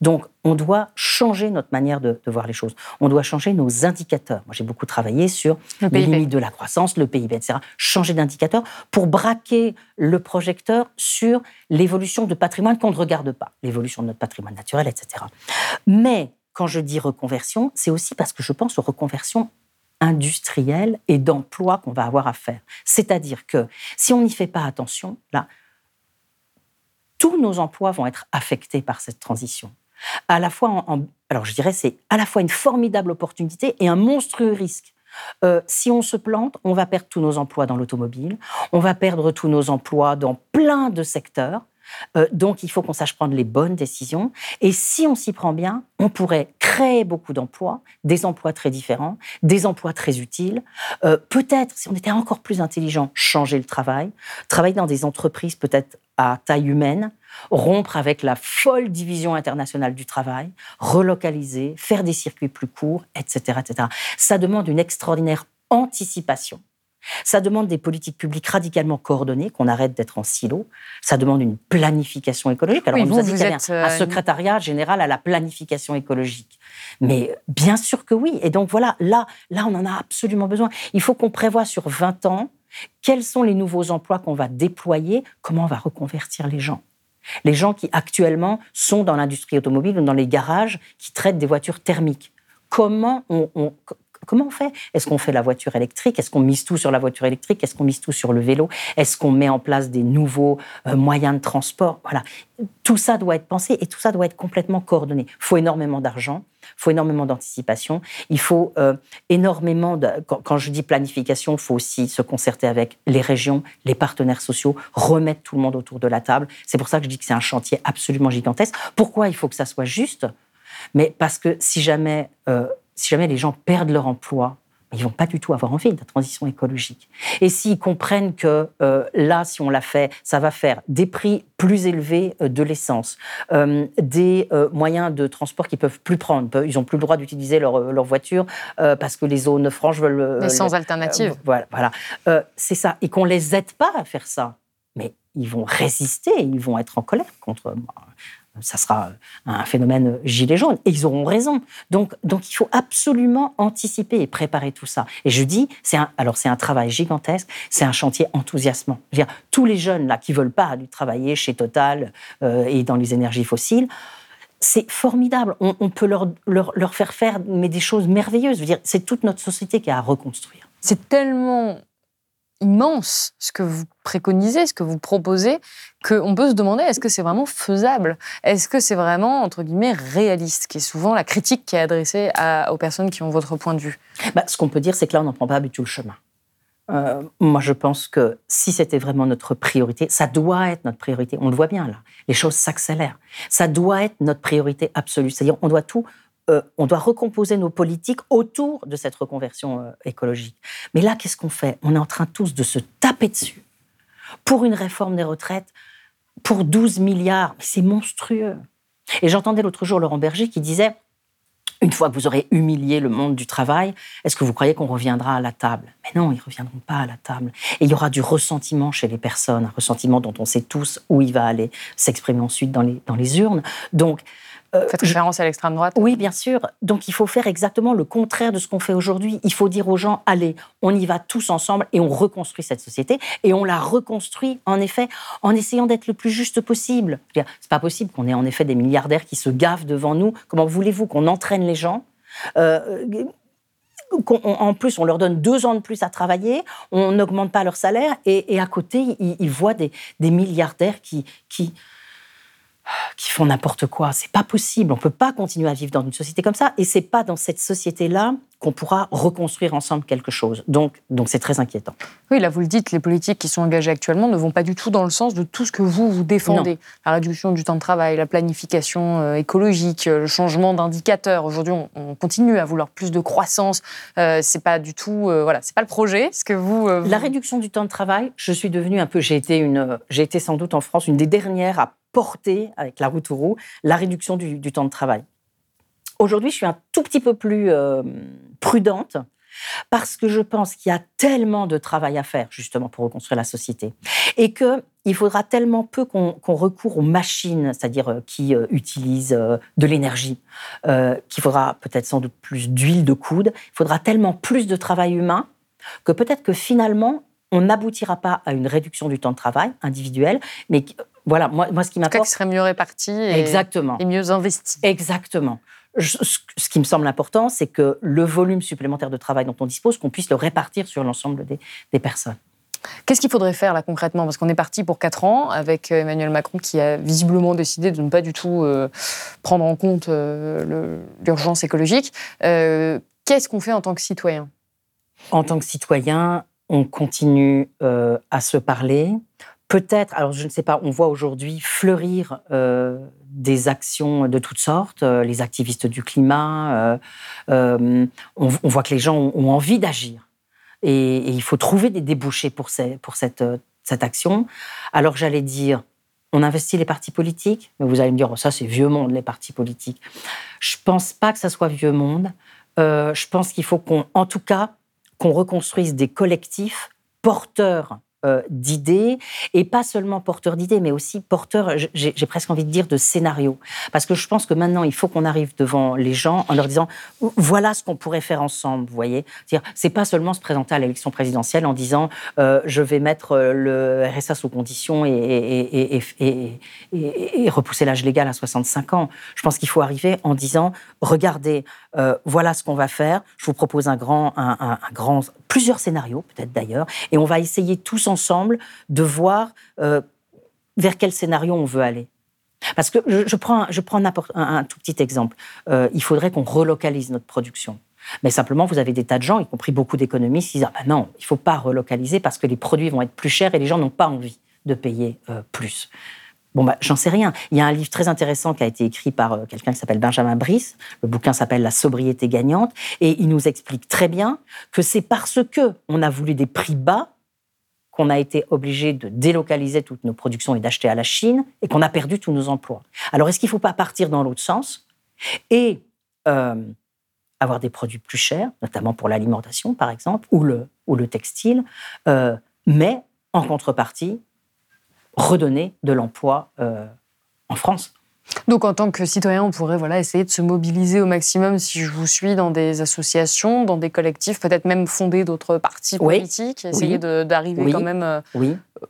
Donc, on doit changer notre manière de, voir les choses. On doit changer nos indicateurs. Moi, j'ai beaucoup travaillé sur les limites de la croissance, le PIB, etc. Changer d'indicateur pour braquer le projecteur sur l'évolution de patrimoine qu'on ne regarde pas, l'évolution de notre patrimoine naturel, etc. Mais quand je dis reconversion, c'est aussi parce que je pense aux reconversions industrielles et d'emplois qu'on va avoir à faire. C'est-à-dire que si on n'y fait pas attention, là, tous nos emplois vont être affectés par cette transition à la fois, alors je dirais, c'est à la fois une formidable opportunité et un monstrueux risque. Euh, si on se plante, on va perdre tous nos emplois dans l'automobile, on va perdre tous nos emplois dans plein de secteurs, Euh, donc, il faut qu'on sache prendre les bonnes décisions. Et si on s'y prend bien, on pourrait créer beaucoup d'emplois, des emplois très différents, des emplois très utiles. Euh, peut-être, si on était encore plus intelligent, changer le travail, travailler dans des entreprises peut-être à taille humaine, rompre avec la folle division internationale du travail, relocaliser, faire des circuits plus courts, etc., etc. Ça demande une extraordinaire anticipation. Ça demande des politiques publiques radicalement coordonnées, qu'on arrête d'être en silo. Ça demande une planification écologique. Alors, on nous a dit qu'il y un euh, secrétariat général à la planification écologique. Mais bien sûr que oui. Et donc voilà, là, là, on en a absolument besoin. Il faut qu'on prévoie sur 20 ans quels sont les nouveaux emplois qu'on va déployer, comment on va reconvertir les gens. Les gens qui actuellement sont dans l'industrie automobile ou dans les garages qui traitent des voitures thermiques. Comment on, Comment on fait? Est-ce qu'on fait la voiture électrique? Est-ce qu'on mise tout sur la voiture électrique? Est-ce qu'on mise tout sur le vélo? Est-ce qu'on met en place des nouveaux euh, moyens de transport? Voilà. Tout ça doit être pensé et tout ça doit être complètement coordonné. Il faut énormément d'argent, il faut énormément d'anticipation, il faut euh, énormément de... Quand, je dis planification, il faut aussi se concerter avec les régions, les partenaires sociaux, remettre tout le monde autour de la table. C'est pour ça que je dis que c'est un chantier absolument gigantesque. Pourquoi il faut que ça soit juste? Mais parce que si jamais... Euh, si jamais les gens perdent leur emploi, ils vont pas du tout avoir envie de la transition écologique. Et s'ils comprennent que euh, là, si on l'a fait, ça va faire des prix plus élevés euh, de l'essence, euh, des moyens de transport qu'ils peuvent plus prendre, ils ont plus le droit d'utiliser leur, leur, voiture parce que les zones franches veulent. Mais sans alternative. voilà, voilà. c'est ça. Et qu'on les aide pas à faire ça. Mais ils vont résister, ils vont être en colère contre ça sera un phénomène gilet jaune. Et ils auront raison. Donc, donc il faut absolument anticiper et préparer tout ça. Et je dis, c'est un, alors c'est un travail gigantesque, c'est un chantier enthousiasmant. dire, tous les jeunes là qui veulent pas aller travailler chez Total euh, et dans les énergies fossiles, c'est formidable. On, peut leur, leur, faire faire mais des choses merveilleuses. Je veux c'est toute notre société qui a à reconstruire. C'est tellement immense ce que vous préconisez, ce que vous proposez, qu'on peut se demander est-ce que c'est vraiment faisable? Est-ce que c'est vraiment, entre guillemets, réaliste? Qui est souvent la critique qui est adressée aux personnes qui ont votre point de vue. Bah, ce qu'on peut dire, c'est que là, on n'en prend pas du tout le chemin. Euh, moi, je pense que si c'était vraiment notre priorité, ça doit être notre priorité. On le voit bien là. Les choses s'accélèrent. Ça doit être notre priorité absolue. C'est-à-dire, on doit tout euh, on doit recomposer nos politiques autour de cette reconversion euh, écologique. Mais là, qu'est-ce qu'on fait? On est en train tous de se taper dessus pour une réforme des retraites, pour 12 milliards. C'est monstrueux. Et j'entendais l'autre jour Laurent Berger qui disait une fois que vous aurez humilié le monde du travail, est-ce que vous croyez qu'on reviendra à la table? Mais non, ils ne reviendront pas à la table. Et il y aura du ressentiment chez les personnes, un ressentiment dont on sait tous où il va aller s'exprimer ensuite dans les, dans les urnes. Donc, Faites référence à l'extrême droite Oui, bien sûr. Donc il faut faire exactement le contraire de ce qu'on fait aujourd'hui. Il faut dire aux gens, allez, on y va tous ensemble et on reconstruit cette société. Et on la reconstruit, en effet, en essayant d'être le plus juste possible. C'est pas possible qu'on ait en effet des milliardaires qui se gavent devant nous. Comment voulez-vous qu'on entraîne les gens? Euh, en plus, on leur donne deux ans de plus à travailler, on n'augmente pas leur salaire, et, à côté, ils, voient des, des milliardaires qui, qui, qui font n'importe quoi. C'est pas possible. On peut pas continuer à vivre dans une société comme ça. Et c'est pas dans cette société-là qu'on pourra reconstruire ensemble quelque chose. Donc, donc c'est très inquiétant. Oui, là vous le dites, les politiques qui sont engagées actuellement ne vont pas du tout dans le sens de tout ce que vous vous défendez. La réduction du temps de travail, la planification euh, écologique, euh, le changement d'indicateurs. Aujourd'hui, on, continue à vouloir plus de croissance. Euh, c'est pas du tout, euh, voilà, c'est pas le projet. Ce que vous, La réduction du temps de travail, je suis devenue un peu, j'ai été une, j'ai été sans doute en France une des dernières à porter avec la route roue la réduction du, temps de travail. Aujourd'hui, je suis un tout petit peu plus euh, prudente parce que je pense qu'il y a tellement de travail à faire justement pour reconstruire la société et que il faudra tellement peu qu'on recourt aux machines, c'est-à-dire euh, qui euh, utilisent de l'énergie, qu'il faudra peut-être sans doute plus d'huile de coude, il faudra tellement plus de travail humain que peut-être que finalement on n'aboutira pas à une réduction du temps de travail individuel, mais voilà, moi, moi ce qui m'apporte... qui serait mieux réparti et, Exactement. et mieux investi. Exactement ce qui me semble important, c'est que le volume supplémentaire de travail dont on dispose, qu'on puisse le répartir sur l'ensemble des, personnes. Qu'est-ce qu'il faudrait faire là concrètement? Parce qu'on est parti pour quatre ans avec euh, Emmanuel Macron qui a visiblement décidé de ne pas du tout euh, prendre en compte euh, l'urgence écologique. Qu'est-ce qu'on fait en tant que citoyen? En tant que citoyen, on continue à se parler peut-être, alors je ne sais pas, on voit aujourd'hui fleurir euh, des actions de toutes sortes, euh, les activistes du climat, on, voit que les gens ont, envie d'agir. Et, il faut trouver des débouchés pour, pour cette, cette action. Alors j'allais dire, on investit les partis politiques, mais vous allez me dire, oh, ça c'est vieux monde, les partis politiques. Je ne pense pas que ça soit vieux monde. je pense qu'il faut qu'on, en tout cas, qu'on reconstruise des collectifs porteurs euh, d'idées, et pas seulement porteurs d'idées, mais aussi porteurs, j'ai presque envie de dire, de scénarios. Parce que je pense que maintenant, il faut qu'on arrive devant les gens en leur disant, voilà ce qu'on pourrait faire ensemble, vous voyez. C'est pas seulement se présenter à l'élection présidentielle en disant, euh, je vais mettre euh, le RSA sous condition et, repousser l'âge légal à 65 ans. Je pense qu'il faut arriver en disant, regardez, voilà ce qu'on va faire, je vous propose un grand, un, grand plusieurs scénarios, peut-être d'ailleurs, et on va essayer tous ensemble de voir euh, vers quel scénario on veut aller. Parce que je, prends, je prends un, tout petit exemple. Euh, il faudrait qu'on relocalise notre production. Mais simplement, vous avez des tas de gens, y compris beaucoup d'économistes, qui disent ah ben non, il ne faut pas relocaliser parce que les produits vont être plus chers et les gens n'ont pas envie de payer euh, plus. Bon, bah, j'en sais rien. Il y a un livre très intéressant qui a été écrit par euh, quelqu'un qui s'appelle Benjamin Brice. Le bouquin s'appelle La sobriété gagnante. Et il nous explique très bien que c'est parce que on a voulu des prix bas qu'on a été obligé de délocaliser toutes nos productions et d'acheter à la Chine et qu'on a perdu tous nos emplois. Alors, est-ce qu'il ne faut pas partir dans l'autre sens et euh, avoir des produits plus chers, notamment pour l'alimentation, par exemple, ou le, ou le textile, euh, mais en contrepartie, redonner de l'emploi euh, en France. Donc, en tant que citoyen, on pourrait voilà, essayer de se mobiliser au maximum si je vous suis dans des associations, dans des collectifs, peut-être même fonder d'autres partis politiques, essayer d'arriver quand même euh,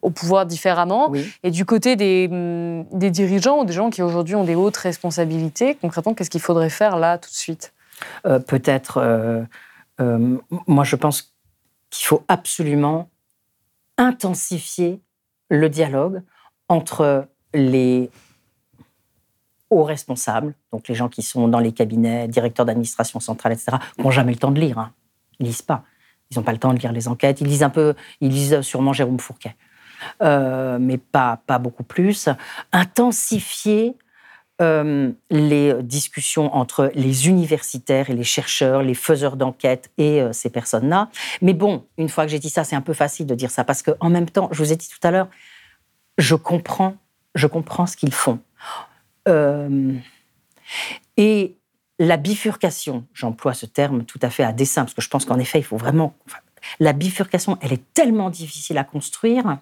au pouvoir différemment. Et du côté des, hum, des, dirigeants ou des gens qui aujourd'hui ont des hautes responsabilités, concrètement, qu'est-ce qu'il faudrait faire là tout de suite? Euh, Peut-être, moi je pense qu'il faut absolument intensifier le dialogue entre les hauts responsables, donc les gens qui sont dans les cabinets, directeurs d'administration centrale, etc., n'ont jamais le temps de lire. Hein. Ils lisent pas. Ils n'ont pas le temps de lire les enquêtes. Ils lisent un peu, ils lisent sûrement Jérôme Fourquet, euh, mais pas, pas beaucoup plus. Intensifier euh, les discussions entre les universitaires et les chercheurs, les faiseurs d'enquête et euh, ces personnes-là. Mais bon, une fois que j'ai dit ça, c'est un peu facile de dire ça parce qu'en même temps, je vous ai dit tout à l'heure, je comprends, je comprends ce qu'ils font. Euh, et la bifurcation, j'emploie ce terme tout à fait à dessein parce que je pense qu'en effet, il faut vraiment. la bifurcation, elle est tellement difficile à construire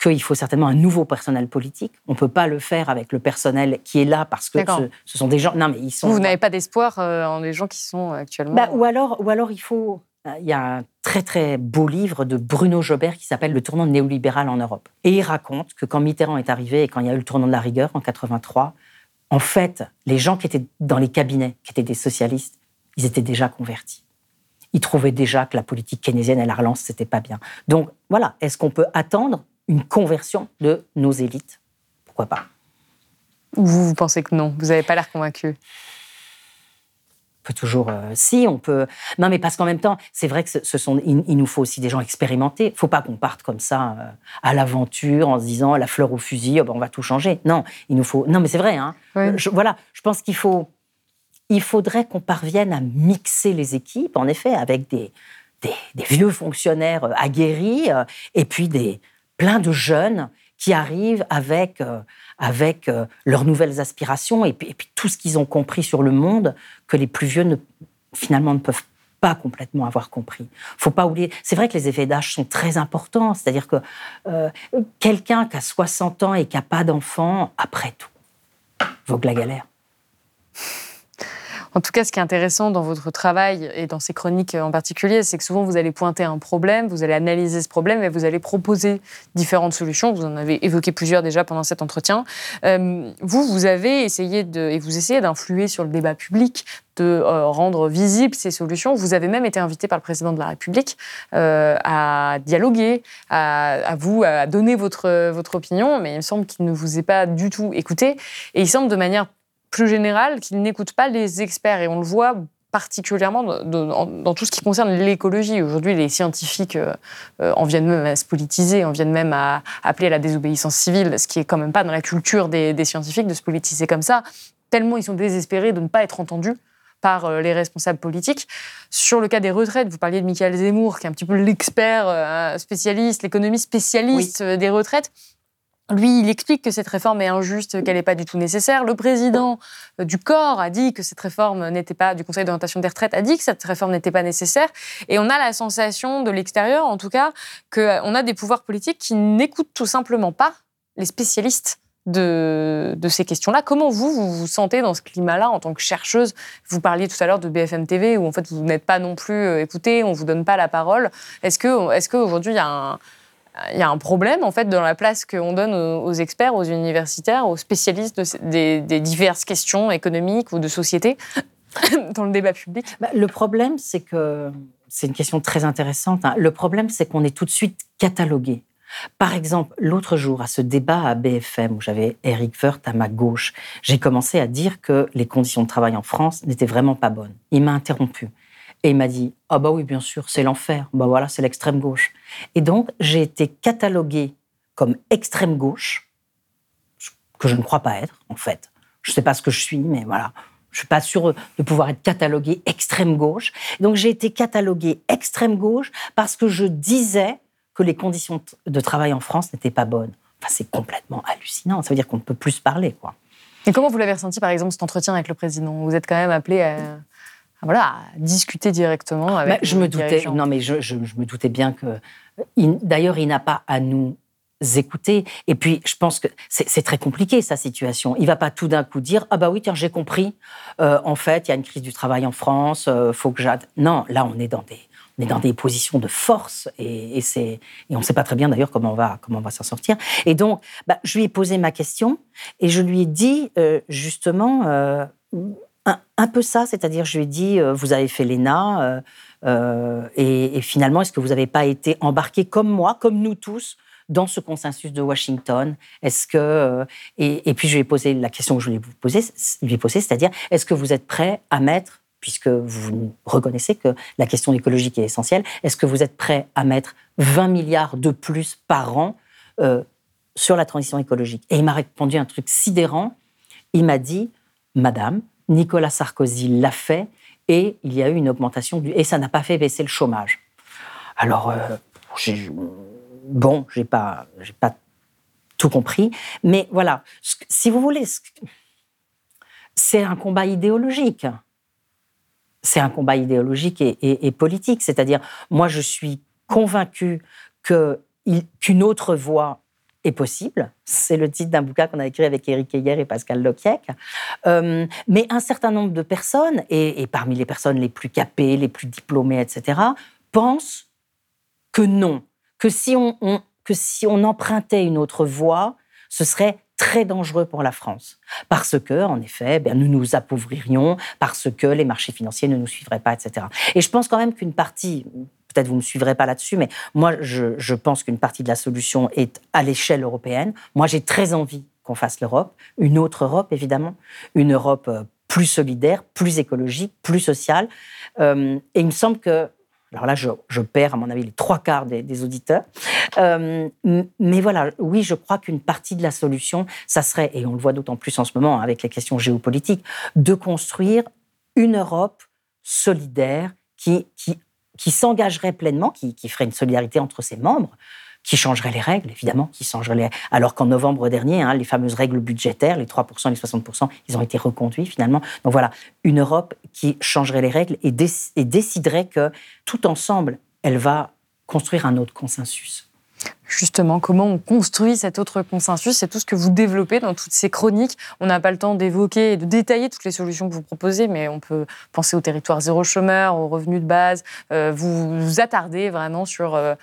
qu'il faut certainement un nouveau personnel politique. On ne peut pas le faire avec le personnel qui est là parce que ce, sont des gens. Non, mais ils sont. Vous n'avez pas d'espoir euh, en les gens qui sont actuellement. Bah, ou alors, ou alors il faut. Euh, il y a un très très beau livre de Bruno Jobert qui s'appelle Le tournant néolibéral en Europe. Et il raconte que quand Mitterrand est arrivé et quand il y a eu le tournant de la rigueur en 83, en fait, les gens qui étaient dans les cabinets, qui étaient des socialistes, ils étaient déjà convertis ils trouvaient déjà que la politique keynésienne à la relance, c'était pas bien. Donc voilà, est-ce qu'on peut attendre une conversion de nos élites. Pourquoi pas? Ou vous, vous pensez que non? Vous n'avez pas l'air convaincu? On peut toujours, euh, si, on peut. Non, mais parce qu'en même temps, c'est vrai que ce sont, il, nous faut aussi des gens expérimentés. Il ne faut pas qu'on parte comme ça euh, à l'aventure en se disant la fleur au fusil, oh, ben, on va tout changer. Non, il nous faut. Non, mais c'est vrai. Hein. Je, voilà, je pense qu'il faut. Il faudrait qu'on parvienne à mixer les équipes, en effet, avec des, des, des vieux fonctionnaires euh, aguerris et puis des, plein de jeunes qui arrivent avec, euh, avec euh, leurs nouvelles aspirations et puis, tout ce qu'ils ont compris sur le monde que les plus vieux finalement ne peuvent pas complètement avoir compris. Faut pas oublier. C'est vrai que les effets d'âge sont très importants. C'est-à-dire que euh, quelqu'un qui a 60 ans et qui n'a pas d'enfant, après tout, que la galère. En tout cas, ce qui est intéressant dans votre travail et dans ces chroniques en particulier, c'est que souvent vous allez pointer un problème, vous allez analyser ce problème et vous allez proposer différentes solutions. Vous en avez évoqué plusieurs déjà pendant cet entretien. Euh, vous, vous avez essayé de, et vous essayez d'influer sur le débat public, de euh, rendre visibles ces solutions. Vous avez même été invité par le président de la République euh, à dialoguer, à, vous, à donner votre, votre opinion, mais il me semble qu'il ne vous ait pas du tout écouté. Et il semble de manière plus général qu'il n'écoute pas les experts. Et on le voit particulièrement dans, tout ce qui concerne l'écologie. Aujourd'hui, les scientifiques euh, euh, en viennent même à se politiser, en viennent même à appeler à la désobéissance civile, ce qui est quand même pas dans la culture des, des scientifiques de se politiser comme ça, tellement ils sont désespérés de ne pas être entendus par euh, les responsables politiques. Sur le cas des retraites, vous parliez de Michael Zemmour, qui est un petit peu l'expert spécialiste, l'économiste spécialiste des retraites. Lui, il explique que cette réforme est injuste, qu'elle n'est pas du tout nécessaire. Le président euh, du corps a dit que cette réforme n'était pas, du Conseil d'orientation des retraites a dit que cette réforme n'était pas nécessaire. Et on a la sensation de l'extérieur, en tout cas, qu'on euh, a des pouvoirs politiques qui n'écoutent tout simplement pas les spécialistes de, ces questions-là. Comment vous, vous vous sentez dans ce climat-là en tant que chercheuse? Vous parliez tout à l'heure de BFM TV, où en fait vous n'êtes pas non plus euh, écouté, on vous donne pas la parole. Est-ce que, est-ce qu'aujourd'hui il y a un il y a un problème en fait dans la place qu'on donne aux, experts, aux universitaires, aux spécialistes des, diverses questions économiques ou de société dans le débat public. Bah, le problème, c'est que c'est une question très intéressante. Hein. Le problème, c'est qu'on est tout de suite catalogué. Par exemple, l'autre jour, à ce débat à BFM où j'avais Eric Wirth à ma gauche, j'ai commencé à dire que les conditions de travail en France n'étaient vraiment pas bonnes. Il m'a interrompu. Et il m'a dit Ah, bah oui, bien sûr, c'est l'enfer. Bah voilà, c'est l'extrême gauche. Et donc, j'ai été cataloguée comme extrême gauche, que je ne crois pas être, en fait. Je ne sais pas ce que je suis, mais voilà. Je ne suis pas sûre de pouvoir être cataloguée extrême gauche. Donc, j'ai été cataloguée extrême gauche parce que je disais que les conditions de travail en France n'étaient pas bonnes. Enfin, c'est complètement hallucinant. Ça veut dire qu'on ne peut plus se parler, quoi. Et comment vous l'avez ressenti, par exemple, cet entretien avec le président? Vous êtes quand même appelé à voilà, discuter directement avec. je me doutais. Non, mais je, me doutais bien que. D'ailleurs, il n'a pas à nous écouter. Et puis, je pense que c'est très compliqué sa situation. Il va pas tout d'un coup dire ah bah oui tiens j'ai compris. Euh, en fait, il y a une crise du travail en France. Euh, faut que j'aide. Non, là on est dans des on est dans des positions de force et, et on ne sait pas très bien d'ailleurs comment on va comment on va s'en sortir. Et donc, bah, je lui ai posé ma question et je lui ai dit euh, justement un, peu ça, c'est-à-dire je lui ai dit, euh, vous avez fait l'ENA, euh, euh, et, finalement, est-ce que vous n'avez pas été embarqué comme moi, comme nous tous, dans ce consensus de Washington? Est-ce que et, puis je lui ai posé la question que je voulais vous poser, lui ai posé, c'est-à-dire est-ce que vous êtes prêt à mettre, puisque vous reconnaissez que la question écologique est essentielle, est-ce que vous êtes prêt à mettre 20 milliards de plus par an sur la transition écologique? Et il m'a répondu un truc sidérant. Il m'a dit, Madame, Nicolas Sarkozy l'a fait et il y a eu une augmentation du... et ça n'a pas fait baisser le chômage. Alors, euh, bon, j'ai pas, j'ai pas tout compris, mais voilà, si vous voulez, c'est un combat idéologique. C'est un combat idéologique et, politique. C'est-à-dire, moi, je suis convaincu qu'une autre voie est possible. C'est le titre d'un bouquin qu'on a écrit avec Éric Heyer et Pascal Lokiek. Euh, mais un certain nombre de personnes, et, parmi les personnes les plus capées, les plus diplômées, etc., pensent que non, que si on, que si on empruntait une autre voie, ce serait très dangereux pour la France. Parce que, en effet, ben, nous nous appauvririons, parce que les marchés financiers ne nous suivraient pas, etc. Et je pense quand même qu'une partie, peut-être vous ne me suivrez pas là-dessus, mais moi, je, pense qu'une partie de la solution est à l'échelle européenne. Moi, j'ai très envie qu'on fasse l'Europe, une autre Europe, évidemment, une Europe euh, plus solidaire, plus écologique, plus sociale. Euh, et il me semble que alors là, je, perds, à mon avis, les trois quarts des, auditeurs. Euh, mais voilà, oui, je crois qu'une partie de la solution, ça serait, et on le voit d'autant plus en ce moment avec les questions géopolitiques, de construire une Europe solidaire qui, qui qui s'engagerait pleinement, qui, ferait une solidarité entre ses membres, qui changerait les règles, évidemment, qui changerait les... Alors qu'en novembre dernier, hein, les fameuses règles budgétaires, les 3%, les 60%, ils ont été reconduits finalement. Donc voilà, une Europe qui changerait les règles et déciderait que tout ensemble, elle va construire un autre consensus justement comment on construit cet autre consensus. C'est tout ce que vous développez dans toutes ces chroniques. On n'a pas le temps d'évoquer et de détailler toutes les solutions que vous proposez, mais on peut penser au territoire zéro chômeur, aux revenus de base. Euh, vous vous attardez vraiment sur euh,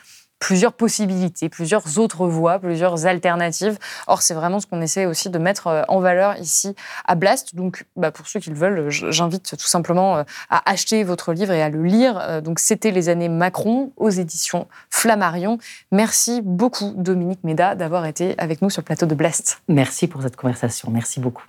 plusieurs possibilités, plusieurs autres voies, plusieurs alternatives. Or, c'est vraiment ce qu'on essaie aussi de mettre euh, en valeur ici à Blast. Donc, bah, pour ceux qui le veulent, j'invite tout simplement euh, à acheter votre livre et à le lire. Euh, donc, c'était Les années Macron aux éditions Flammarion. Merci beaucoup, Dominique Méda, d'avoir été avec nous sur le plateau de Blast. Merci pour cette conversation. Merci beaucoup.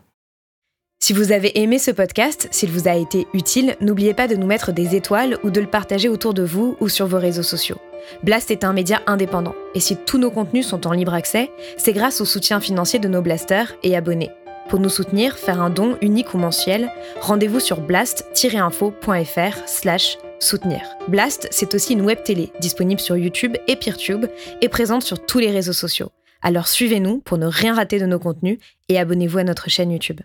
Si vous avez aimé ce podcast, s'il vous a été utile, n'oubliez pas de nous mettre des étoiles ou de le partager autour de vous ou sur vos réseaux sociaux. Blast est un média indépendant, et si tous nos contenus sont en libre accès, c'est grâce au soutien financier de nos blasters et abonnés. Pour nous soutenir, faire un don unique ou mensuel, rendez-vous sur blast-info.fr slash soutenir. Blast, c'est aussi une web télé disponible sur YouTube et Peertube et présente sur tous les réseaux sociaux. Alors suivez-nous pour ne rien rater de nos contenus et abonnez-vous à notre chaîne YouTube.